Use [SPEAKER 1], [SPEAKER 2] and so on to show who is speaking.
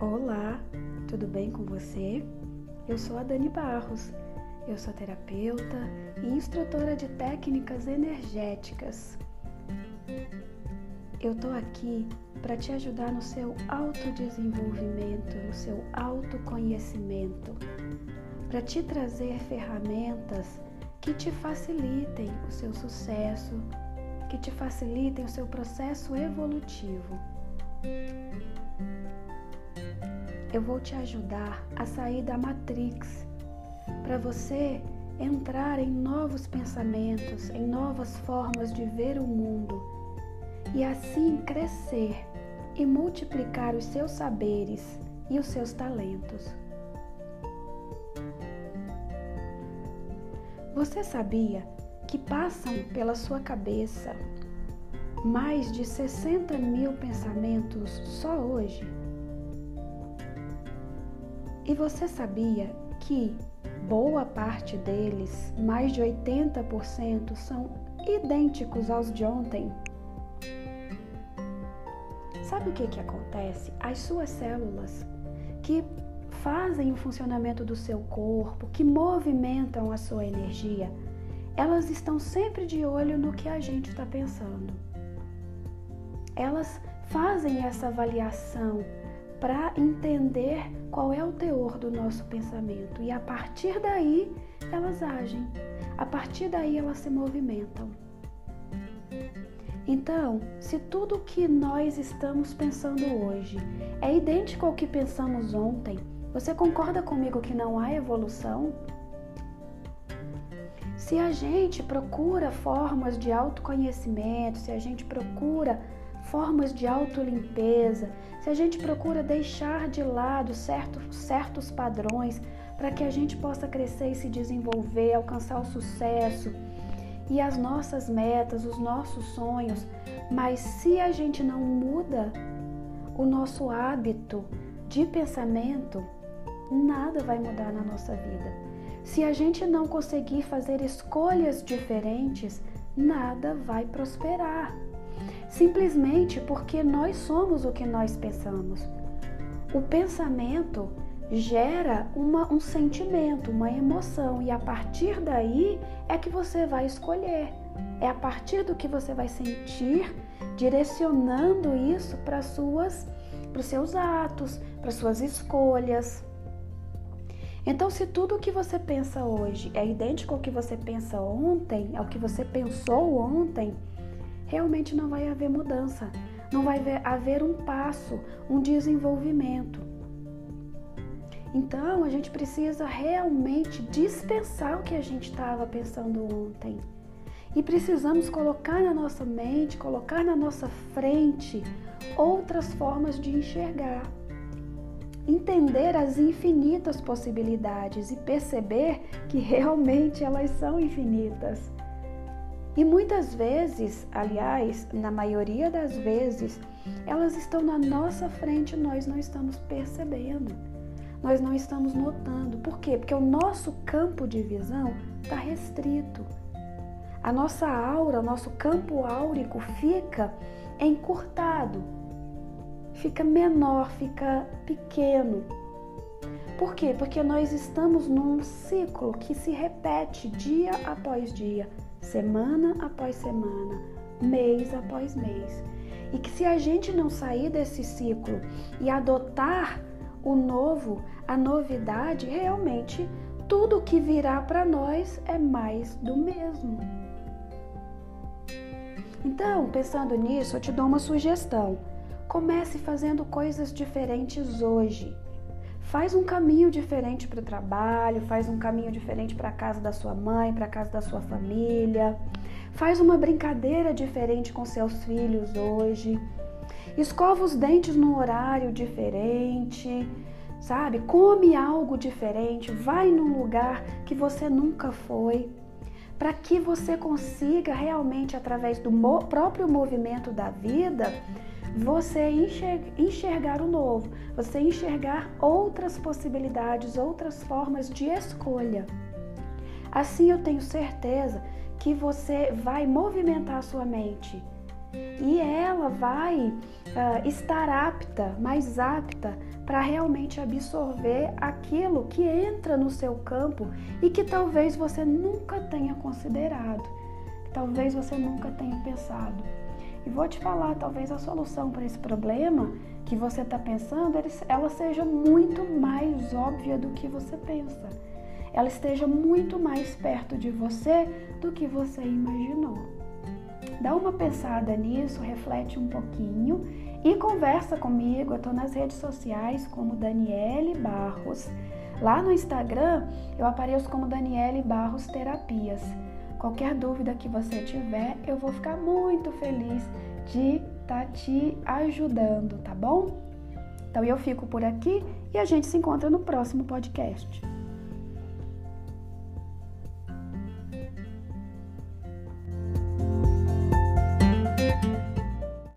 [SPEAKER 1] Olá, tudo bem com você? Eu sou a Dani Barros. Eu sou terapeuta e instrutora de técnicas energéticas. Eu tô aqui para te ajudar no seu autodesenvolvimento, no seu autoconhecimento, para te trazer ferramentas que te facilitem o seu sucesso, que te facilitem o seu processo evolutivo. Eu vou te ajudar a sair da matrix para você entrar em novos pensamentos, em novas formas de ver o mundo e assim crescer e multiplicar os seus saberes e os seus talentos. Você sabia que passam pela sua cabeça mais de 60 mil pensamentos só hoje? E você sabia que boa parte deles, mais de 80%, são idênticos aos de ontem? Sabe o que, que acontece? As suas células que fazem o funcionamento do seu corpo, que movimentam a sua energia, elas estão sempre de olho no que a gente está pensando. Elas fazem essa avaliação para entender qual é o teor do nosso pensamento e a partir daí elas agem, a partir daí elas se movimentam. Então, se tudo que nós estamos pensando hoje é idêntico ao que pensamos ontem, você concorda comigo que não há evolução? Se a gente procura formas de autoconhecimento, se a gente procura formas de autolimpeza, se a gente procura deixar de lado certo, certos padrões para que a gente possa crescer e se desenvolver, alcançar o sucesso e as nossas metas, os nossos sonhos, mas se a gente não muda o nosso hábito de pensamento, nada vai mudar na nossa vida. Se a gente não conseguir fazer escolhas diferentes, nada vai prosperar simplesmente porque nós somos o que nós pensamos. O pensamento gera uma, um sentimento, uma emoção, e a partir daí é que você vai escolher. É a partir do que você vai sentir, direcionando isso para suas para os seus atos, para suas escolhas. Então, se tudo o que você pensa hoje é idêntico ao que você pensa ontem, ao que você pensou ontem, realmente não vai haver mudança, não vai haver um passo, um desenvolvimento. Então a gente precisa realmente dispensar o que a gente estava pensando ontem. E precisamos colocar na nossa mente, colocar na nossa frente outras formas de enxergar. Entender as infinitas possibilidades e perceber que realmente elas são infinitas. E muitas vezes, aliás, na maioria das vezes, elas estão na nossa frente e nós não estamos percebendo. Nós não estamos notando. Por quê? Porque o nosso campo de visão está restrito. A nossa aura, o nosso campo áurico fica encurtado, fica menor, fica pequeno. Por quê? Porque nós estamos num ciclo que se repete dia após dia semana após semana, mês após mês. E que se a gente não sair desse ciclo e adotar o novo, a novidade, realmente tudo que virá para nós é mais do mesmo. Então, pensando nisso, eu te dou uma sugestão. Comece fazendo coisas diferentes hoje. Faz um caminho diferente para o trabalho, faz um caminho diferente para a casa da sua mãe, para a casa da sua família. Faz uma brincadeira diferente com seus filhos hoje. Escova os dentes num horário diferente, sabe? Come algo diferente, vai num lugar que você nunca foi, para que você consiga realmente através do próprio movimento da vida você enxergar o novo, você enxergar outras possibilidades, outras formas de escolha. Assim eu tenho certeza que você vai movimentar a sua mente e ela vai uh, estar apta, mais apta para realmente absorver aquilo que entra no seu campo e que talvez você nunca tenha considerado, talvez você nunca tenha pensado. E vou te falar, talvez a solução para esse problema que você está pensando, ela seja muito mais óbvia do que você pensa. Ela esteja muito mais perto de você do que você imaginou. Dá uma pensada nisso, reflete um pouquinho e conversa comigo. Eu estou nas redes sociais como Daniele Barros. Lá no Instagram eu apareço como Daniele Barros Terapias. Qualquer dúvida que você tiver, eu vou ficar muito feliz de estar tá te ajudando, tá bom? Então eu fico por aqui e a gente se encontra no próximo podcast.